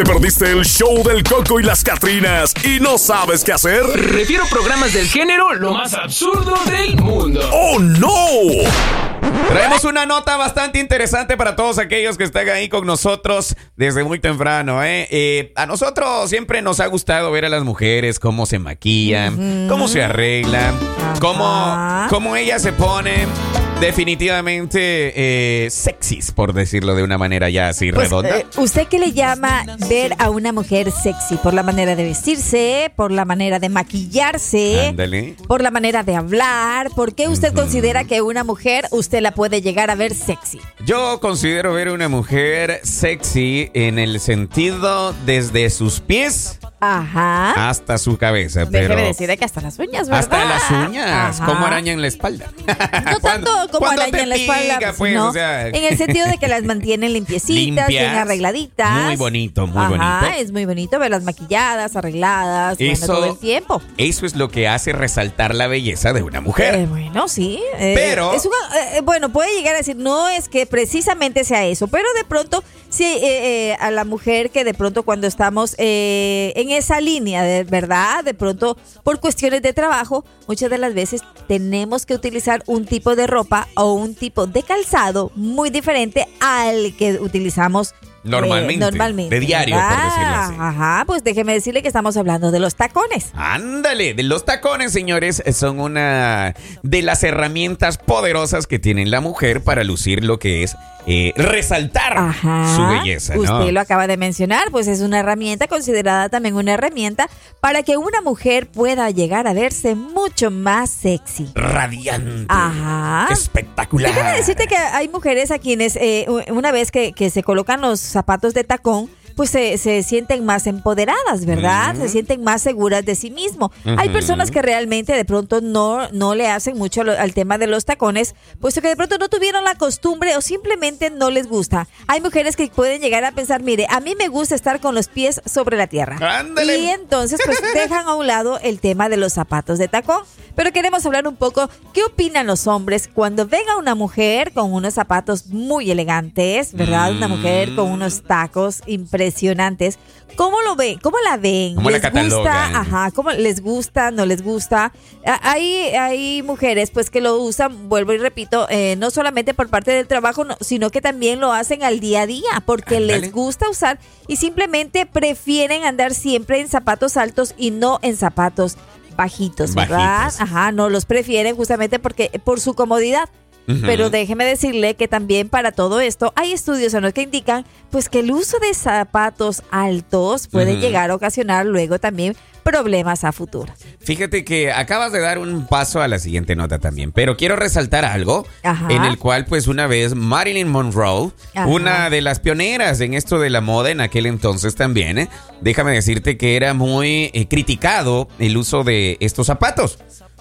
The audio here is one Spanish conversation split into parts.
¿Te perdiste el show del Coco y las Catrinas y no sabes qué hacer? Refiero programas del género lo más absurdo del mundo. ¡Oh, no! Traemos una nota bastante interesante para todos aquellos que están ahí con nosotros desde muy temprano. ¿eh? Eh, a nosotros siempre nos ha gustado ver a las mujeres cómo se maquillan, cómo se arreglan, cómo, cómo ellas se ponen definitivamente eh, sexys, por decirlo de una manera ya así Pues, redonda. eh, ¿Usted qué le llama ver a una mujer sexy? ¿Por la manera de vestirse? ¿Por la manera de maquillarse? Ándale. ¿Por la manera de hablar? ¿Por qué usted considera que una mujer usted la puede llegar a ver sexy? Yo considero ver una mujer sexy en el sentido desde sus pies Ajá. hasta su cabeza. Pero Déjeme decirle que hasta las uñas, ¿verdad? hasta las uñas, Ajá. como araña en la espalda. No tanto como araña en la espalda, pica, pues, pues, no. o sea. en el sentido de que las mantienen limpiecitas, Limpias. bien arregladitas. Muy bonito, muy Ajá, bonito. es muy bonito verlas maquilladas, arregladas, Eso- todo el tiempo. Eso es lo que hace resaltar la belleza de una mujer. Eh, bueno, sí. eh, Pero- es una- eh, bueno, puede llegar a decir, no es que precisamente sea eso, pero de pronto, sí, a la mujer que de pronto cuando estamos eh, esa línea, de verdad, de pronto por cuestiones de trabajo, muchas de las veces tenemos que utilizar un tipo de ropa o un tipo de calzado muy diferente al que utilizamos. Eh, Normalmente, de diario, por decirlo así. Ajá, pues déjeme decirle que estamos hablando de los tacones. Ándale, de los tacones, señores, son una de las herramientas poderosas que tiene la mujer para lucir lo que es eh, resaltar Ajá. su belleza, ¿no? Usted lo acaba de mencionar, pues es una herramienta considerada también una herramienta para que una mujer pueda llegar a verse mucho más sexy. Radiante. Ajá. Espectacular. Déjame decirte que hay mujeres a quienes eh, una vez que, que se colocan los zapatos de tacón, pues se, se sienten más empoderadas, ¿verdad? Se sienten más seguras de sí mismo. Hay Ujú. personas que realmente de pronto no, no le hacen mucho lo- al tema de los tacones, puesto que de pronto no tuvieron la costumbre o simplemente no les gusta. Hay mujeres que pueden llegar a pensar, mire, a mí me gusta estar con los pies sobre la tierra. Ándale. Y entonces pues dejan a un lado el tema de los zapatos de tacón. Pero queremos hablar un poco, ¿qué opinan los hombres cuando ven a una mujer con unos zapatos muy elegantes, ¿verdad? Una mujer con unos tacos impresionantes. ¿Cómo lo ven? ¿Cómo la ven? ¿Cómo la ¿Les catalogan? gusta? Ajá, ¿cómo les gusta? ¿No les gusta? Ah, Hay, hay mujeres pues que lo usan, vuelvo y repito, eh, no solamente por parte del trabajo, no, sino que también lo hacen al día a día, porque les gusta usar y simplemente prefieren andar siempre en zapatos altos y no en zapatos bajitos, ¿verdad? Bajitos. Ajá, no los prefieren justamente porque por su comodidad. Pero déjeme decirle que también para todo esto hay estudios en los que indican pues que el uso de zapatos altos puede llegar a ocasionar luego también problemas a futuro. Fíjate que acabas de dar un paso a la siguiente nota también, pero quiero resaltar algo Ajá. en el cual pues una vez Marilyn Monroe, Ajá. una de las pioneras en esto de la moda en aquel entonces también, ¿eh? déjame decirte que era muy eh, criticado el uso de estos zapatos,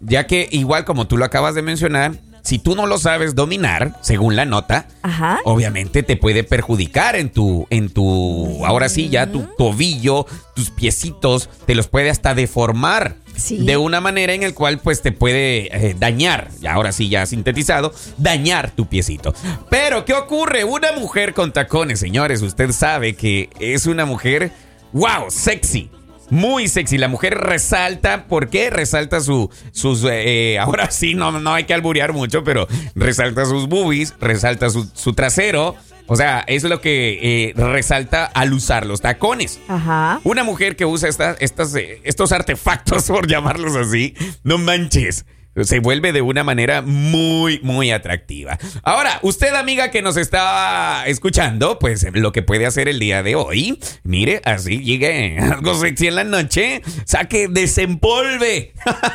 ya que igual como tú lo acabas de mencionar, si tú no lo sabes dominar, según la nota, Ajá. obviamente te puede perjudicar en tu, en tu, ahora sí, ya tu tobillo, tus piecitos, te los puede hasta deformar. Sí. De una manera en el cual pues te puede eh, dañar, y ahora sí ya sintetizado, dañar tu piecito. Pero, ¿qué ocurre? Una mujer con tacones, señores, usted sabe que es una mujer, wow, sexy. Muy sexy, la mujer resalta, ¿por qué? Resalta su, sus, eh, ahora sí, no, no hay que alburear mucho, pero resalta sus boobies, resalta su, su trasero, o sea, es lo que eh, resalta al usar los tacones. Ajá. Una mujer que usa esta- estas, eh, estos artefactos, por llamarlos así, no manches. Se vuelve de una manera muy, muy atractiva. Ahora, usted, amiga que nos está escuchando, pues lo que puede hacer el día de hoy, mire, así llegue algo sexy en la noche, saque, desempolve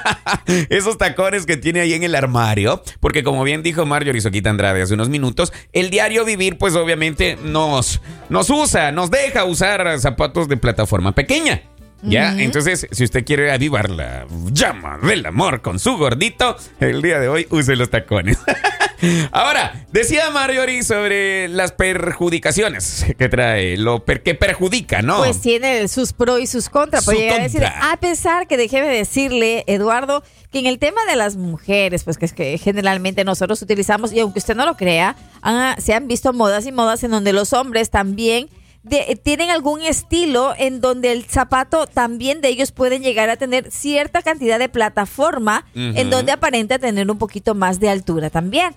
esos tacones que tiene ahí en el armario, porque como bien dijo Marjorie Soquita Andrade hace unos minutos, el diario vivir, pues obviamente nos, nos usa, nos deja usar zapatos de plataforma pequeña. ¿Ya? Entonces, si usted quiere avivar la llama del amor con su gordito, el día de hoy use los tacones. Ahora, decía Marjorie sobre las perjudicaciones que trae, lo per- que perjudica, ¿no? Pues tiene sus pros y sus contras. Su llegar a decir, contra. a pesar que déjeme decirle, Eduardo, que en el tema de las mujeres, pues que es que generalmente nosotros utilizamos, y aunque usted no lo crea, ah, se han visto modas y modas en donde los hombres también de- tienen algún estilo en donde el zapato también de ellos pueden llegar a tener cierta cantidad de plataforma en donde aparenta tener un poquito más de altura también.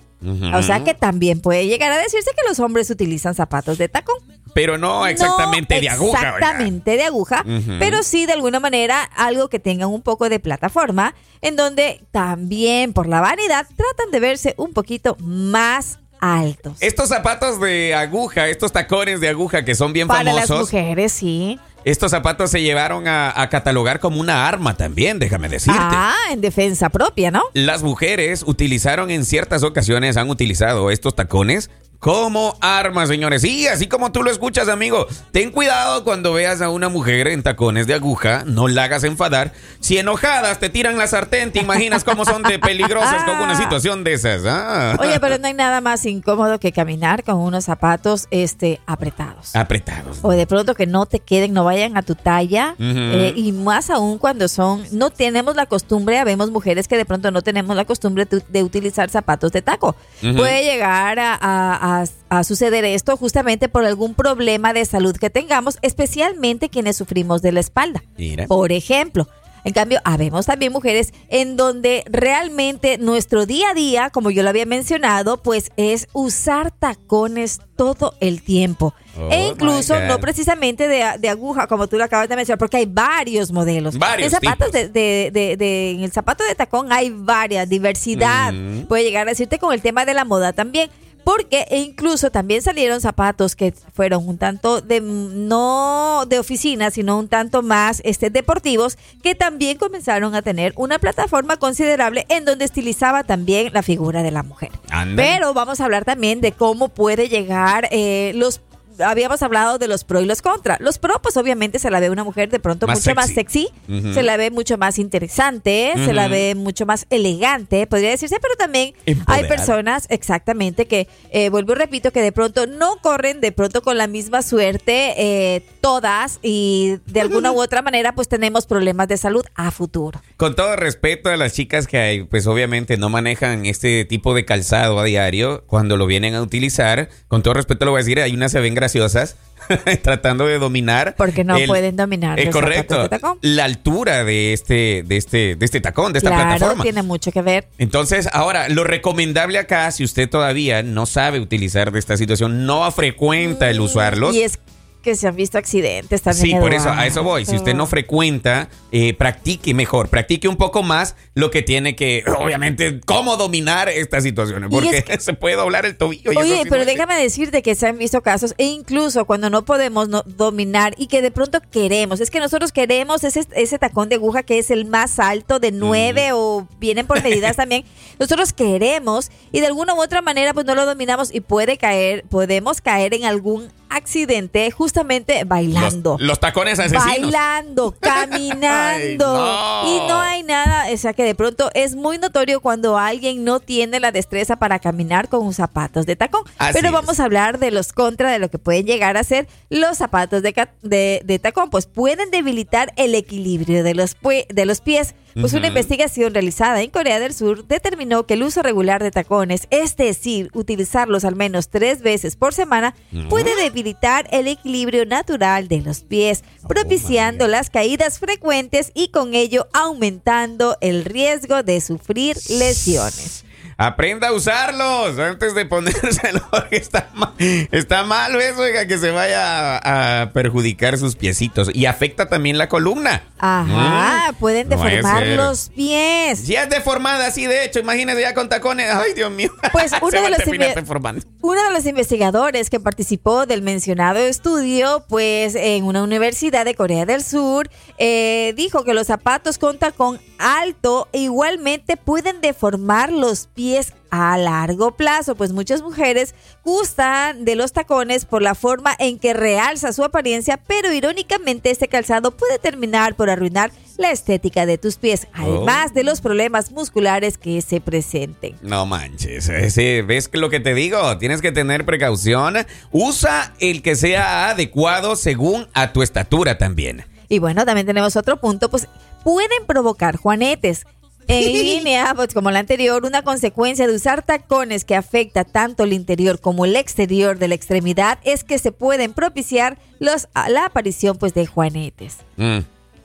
O sea que también puede llegar a decirse que los hombres utilizan zapatos de tacón. Pero no exactamente No de aguja. Exactamente de aguja, pero sí de alguna manera algo que tengan un poco de plataforma, en donde también por la vanidad tratan de verse un poquito más altos. Estos zapatos de aguja, estos tacones de aguja que son bien Para las famosos, mujeres, sí. estos zapatos se llevaron a, a catalogar como una arma también, déjame decirte. Ah, en defensa propia, ¿no? Las mujeres utilizaron en ciertas ocasiones, han utilizado estos tacones como armas, señores. Y así como tú lo escuchas, amigo, ten cuidado cuando veas a una mujer en tacones de aguja, no la hagas enfadar. Si enojadas te tiran la sartén, te imaginas cómo son de peligrosas con una situación de esas. Ah. Oye, pero no hay nada más incómodo que caminar con unos zapatos este apretados. Apretados. O de pronto que no te queden, no vayan a tu talla. Eh, y más aún cuando son, no tenemos la costumbre, habemos mujeres que de pronto no tenemos la costumbre de, de utilizar zapatos de taco. Puede llegar a, a- a- a suceder esto justamente por algún problema de salud que tengamos, especialmente quienes sufrimos de la espalda. Mira. Por ejemplo. En cambio, habemos también mujeres en donde realmente nuestro día a día, como yo lo había mencionado, pues es usar tacones todo el tiempo. Oh, e incluso no precisamente de, de aguja, como tú lo acabas de mencionar, porque hay varios modelos. Varios en zapatos de, de- de- de- en el zapato de tacón hay varias, diversidad. Mm. Puede llegar a decirte con el tema de la moda también. Porque e incluso también salieron zapatos que fueron un tanto de no de oficina, sino un tanto más este deportivos, que también comenzaron a tener una plataforma considerable en donde estilizaba también la figura de la mujer. Pero vamos a hablar también de cómo puede llegar eh, los habíamos hablado de los pro y los contra. Los pro, pues obviamente se la ve una mujer de pronto Más mucho más sexy. se la ve mucho más interesante, se la ve mucho más elegante, podría decirse, pero también hay personas, exactamente, que eh, vuelvo y repito, que de pronto no corren de pronto con la misma suerte eh, todas y de alguna u otra manera pues tenemos problemas de salud a futuro. Con todo respeto a las chicas que hay, pues obviamente no manejan este tipo de calzado a diario, cuando lo vienen a utilizar, con todo respeto lo voy a decir, hay unas se ven graciosas tratando de dominar. Porque no el- pueden dominar Es correcto. La altura de este, de este, de este tacón, de esta Claro, plataforma. tiene mucho que ver. Entonces, ahora, lo recomendable acá, si usted todavía no sabe utilizar de esta situación, no frecuenta el usarlos. Y es que se han visto accidentes también. Sí, por eso, a eso voy. Si usted no frecuenta, eh, practique mejor, practique un poco más lo que tiene que, obviamente, cómo dominar estas situaciones, porque es se puede doblar el tobillo. y eso Oye, sí pero déjame decirte que se han visto casos, e incluso cuando no podemos no- dominar y que de pronto queremos, es que nosotros queremos ese, ese tacón de aguja que es el más alto de nueve o vienen por medidas también, nosotros queremos y de alguna u otra manera pues no lo dominamos y puede caer, podemos caer en algún accidente justamente bailando. Los, los tacones asesinos. Bailando, caminando. Ay, no. Y no hay nada, o sea que de pronto es muy notorio cuando alguien no tiene la destreza para caminar con zapatos de tacón. Así Pero es. vamos a hablar de los contra de lo que pueden llegar a ser los zapatos de, de- de tacón. Pues pueden debilitar el equilibrio de los, de los pies. Pues una investigación realizada en Corea del Sur determinó que el uso regular de tacones, es decir, utilizarlos al menos tres veces por semana, puede debilitar el equilibrio natural de los pies, propiciando las caídas frecuentes y con ello aumentando el riesgo de sufrir lesiones. Aprenda a usarlos antes de ponérselo, está mal, está mal eso, oiga, que se vaya a, a perjudicar sus piecitos. Y afecta también la columna. Ajá, Mm. pueden deformar los pies. Si es deformada así, de hecho, imagínese ya con tacones. Ay, Dios mío. Pues uno de los. Uno de los investigadores que participó del mencionado estudio, pues en una universidad de Corea del Sur, eh, dijo que los zapatos con tacón alto igualmente pueden deformar los pies a largo plazo, pues muchas mujeres gustan de los tacones por la forma en que realza su apariencia, pero irónicamente este calzado puede terminar por arruinar la estética de tus pies, además de los problemas musculares que se presenten. No manches, ese, ¿ves lo que te digo? Tienes que tener precaución. Usa el que sea adecuado según a tu estatura también. Y bueno, también tenemos otro punto, pues pueden provocar juanetes. En línea, pues como la anterior, una consecuencia de usar tacones que afecta tanto el interior como el exterior de la extremidad es que se pueden propiciar los, la aparición pues de juanetes. Mm.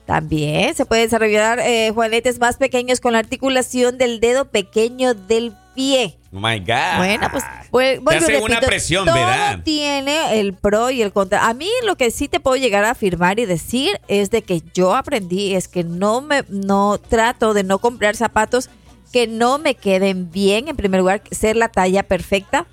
También se pueden desarrollar eh, juanetes más pequeños con la articulación del dedo pequeño del pie. Oh my God. Bueno, pues, pues, Te y hace una presión, todo ¿verdad? tiene el pro y el contra. A mí lo que sí te puedo llegar a afirmar y decir es de que yo aprendí es que no me no trato de no comprar zapatos que no me queden bien. En primer lugar, ser la talla perfecta,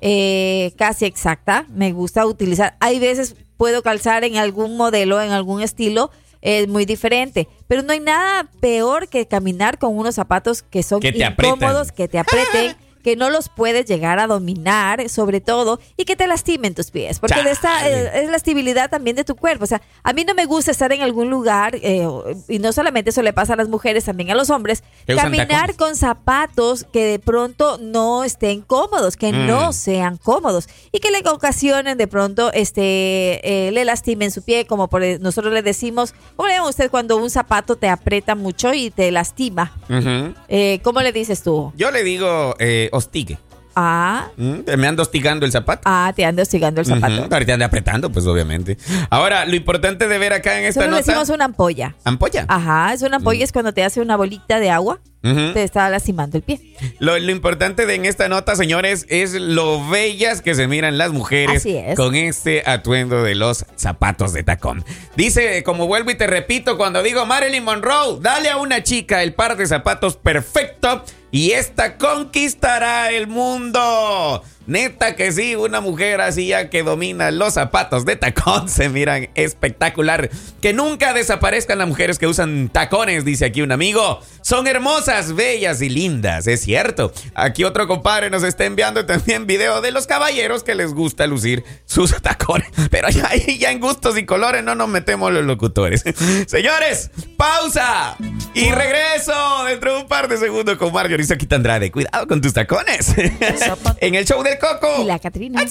eh, casi exacta. Me gusta utilizar. Hay veces puedo calzar en algún modelo, en algún estilo. Es muy diferente, pero no hay nada peor que caminar con unos zapatos que son Que apretan. incómodos, que te aprieten, que no los puedes llegar a dominar, sobre todo, y que te lastimen tus pies, porque de esta Chale. eh, es la estabilidad también de tu cuerpo. O sea, a mí no me gusta estar en algún lugar, eh, y no solamente eso le pasa a las mujeres, también a los hombres, caminar con zapatos que de pronto no estén cómodos, que Mm. no sean cómodos, y que le ocasionen de pronto, este, eh, le lastimen su pie, como por, nosotros le decimos, ¿cómo le llama usted cuando un zapato te aprieta mucho y te lastima? Ujú. Eh, ¿Cómo le dices tú? Yo le digo eh, hostigue. Ah, Mm, Me ando hostigando el zapato. ah, te ando hostigando el zapato. Ujú, Ahorita anda apretando, pues obviamente. Ahora, lo importante de ver acá en esta le nota. decimos una ampolla. Ampolla. Ajá, es una ampolla, es cuando te hace una bolita de agua, Ujú. te está lastimando el pie. Lo, lo importante de en esta nota, señores, es lo bellas que se miran las mujeres Así es. con este atuendo de los zapatos de tacón. Dice, como vuelvo y te repito, cuando digo Marilyn Monroe, dale a una chica el par de zapatos perfecto y esta conquistará el mundo. Neta que sí, una mujer así ya que domina los zapatos de tacón se miran espectacular. Que nunca desaparezcan las mujeres que usan tacones, dice aquí un amigo. Son hermosas, bellas y lindas, es cierto. Aquí otro compadre nos está enviando también video de los caballeros que les gusta lucir sus tacones. Pero ya, ya en gustos y colores no nos metemos los locutores. Señores, pausa y regreso dentro de un par de segundos con Mario Rizzo Andrade. Cuidado con tus tacones. en el show del Coco. Y la Catrina.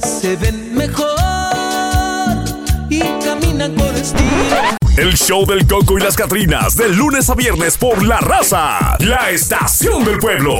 se ven mejor y caminan con estilo. El show del Coco y las Catrinas, de lunes a viernes por La Raza, la estación del pueblo.